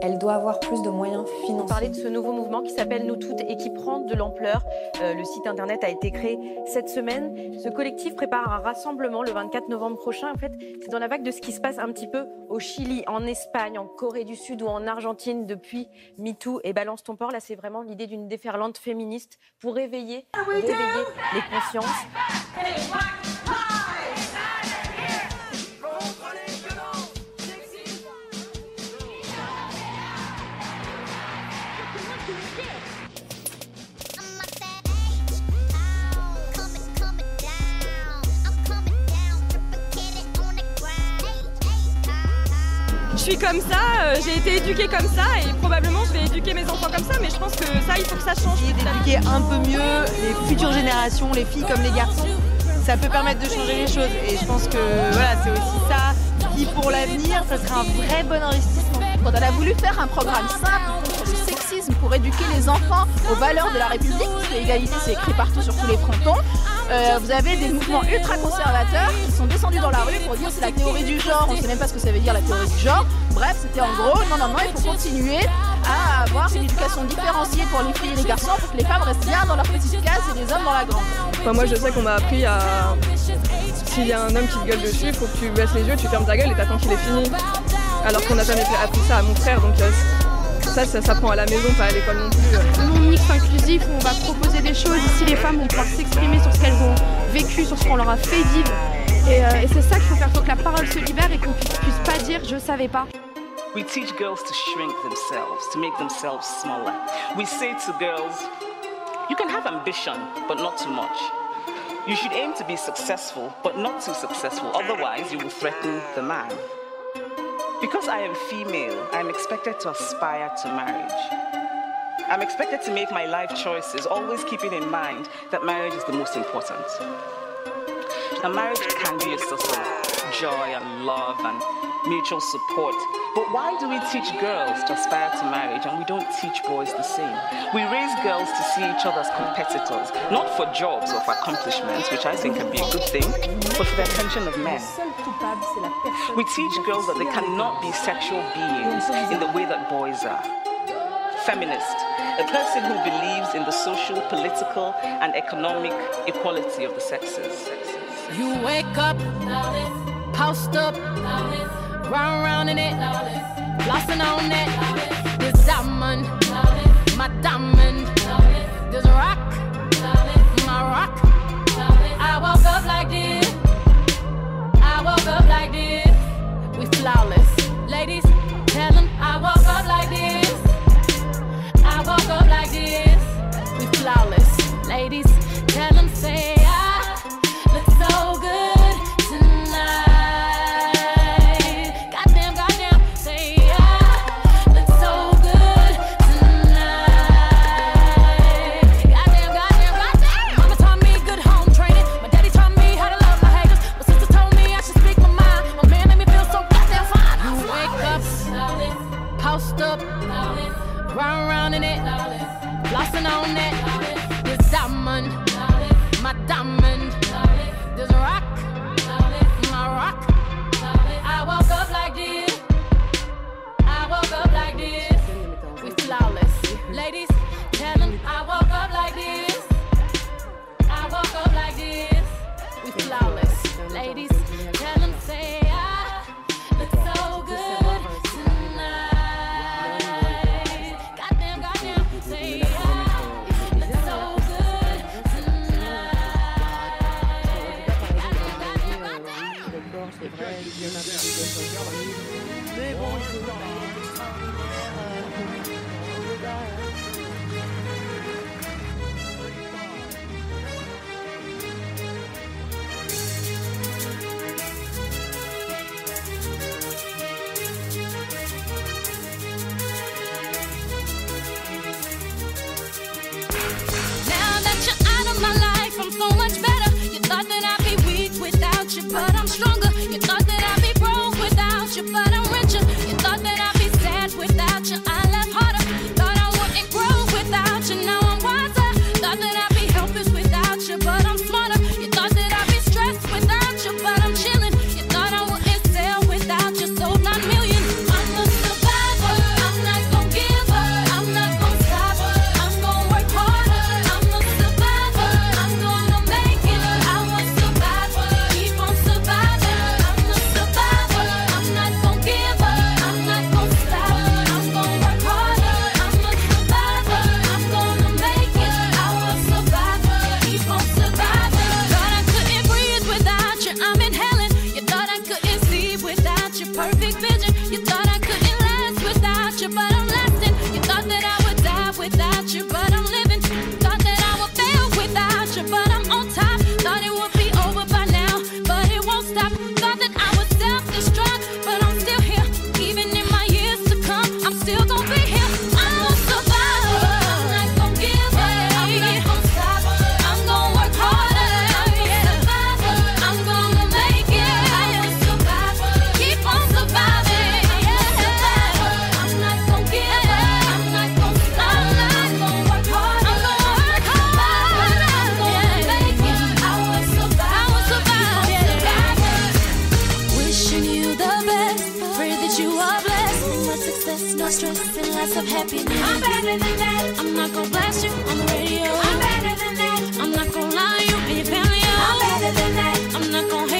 elle doit avoir plus de moyens financiers. On parlait de ce nouveau mouvement qui s'appelle Nous Toutes et qui prend de l'ampleur. Euh, le site internet a été créé cette semaine. Ce collectif prépare un rassemblement le 24 novembre prochain. En fait, c'est dans la vague de ce qui se passe un petit peu au Chili, en Espagne, en Corée du Sud ou en Argentine depuis MeToo et Balance ton port. Là, c'est vraiment l'idée d'une déferlante féministe pour réveiller, réveiller les consciences. Suis comme ça, euh, j'ai été éduquée comme ça et probablement je vais éduquer mes enfants comme ça, mais je pense que ça, il faut que ça change. D'éduquer un peu mieux les futures générations, les filles comme les garçons, ça peut permettre de changer les choses. Et je pense que voilà, c'est aussi ça qui, pour l'avenir, ça sera un vrai bon investissement. Quand on a voulu faire un programme simple pour éduquer les enfants aux valeurs de la République, l'égalité c'est écrit partout sur tous les frontons, euh, vous avez des mouvements ultra conservateurs qui sont descendus dans la rue pour dire c'est la théorie du genre, on ne sait même pas ce que ça veut dire la théorie du genre. Bref, c'était en gros, non, non, non, il faut continuer à avoir une éducation différenciée pour les filles et les garçons pour que les femmes restent bien dans leur petite case et les hommes dans la grande. Enfin, moi, je sais qu'on m'a appris à. S'il y a un homme qui te gueule dessus, il faut que tu baisses les yeux, tu fermes ta gueule et t'attends qu'il ait fini. Alors qu'on n'a jamais appris ça à mon frère, donc euh, ça, ça s'apprend à la maison, pas à l'école non plus. Mon mix inclusif où on va proposer des choses. Ici, les femmes vont pouvoir s'exprimer sur ce qu'elles ont vécu, sur ce qu'on leur a fait vivre. Et, euh, et c'est ça qu'il faut faire. Faut que la parole se libère et qu'on puisse, puisse pas dire je savais pas. We teach girls to shrink themselves, to make themselves smaller. We say to girls, you can have ambition, but not too much. You should aim to be successful, but not too successful, otherwise, you will threaten the man. Because I am female, I am expected to aspire to marriage. I'm expected to make my life choices, always keeping in mind that marriage is the most important. A marriage can be a source of joy and love and mutual support. But why do we teach girls to aspire to marriage and we don't teach boys the same? We raise girls to see each other as competitors, not for jobs or for accomplishments, which I think can be a good thing, but for the attention of men. We teach girls that they cannot be sexual beings in the way that boys are. Feminist, a person who believes in the social, political, and economic equality of the sexes. You wake up, post up, round round in it, flossing on it. This diamond, my diamond, this rock, my rock. I woke up like this, I woke up like this. We flawless, flawless, ladies. Tell 'em say stress and lots of happiness. I'm better than that. I'm not gonna blast you on the radio. I'm better than that. I'm not gonna lie, you'll be a failure. I'm better than that. I'm not gonna.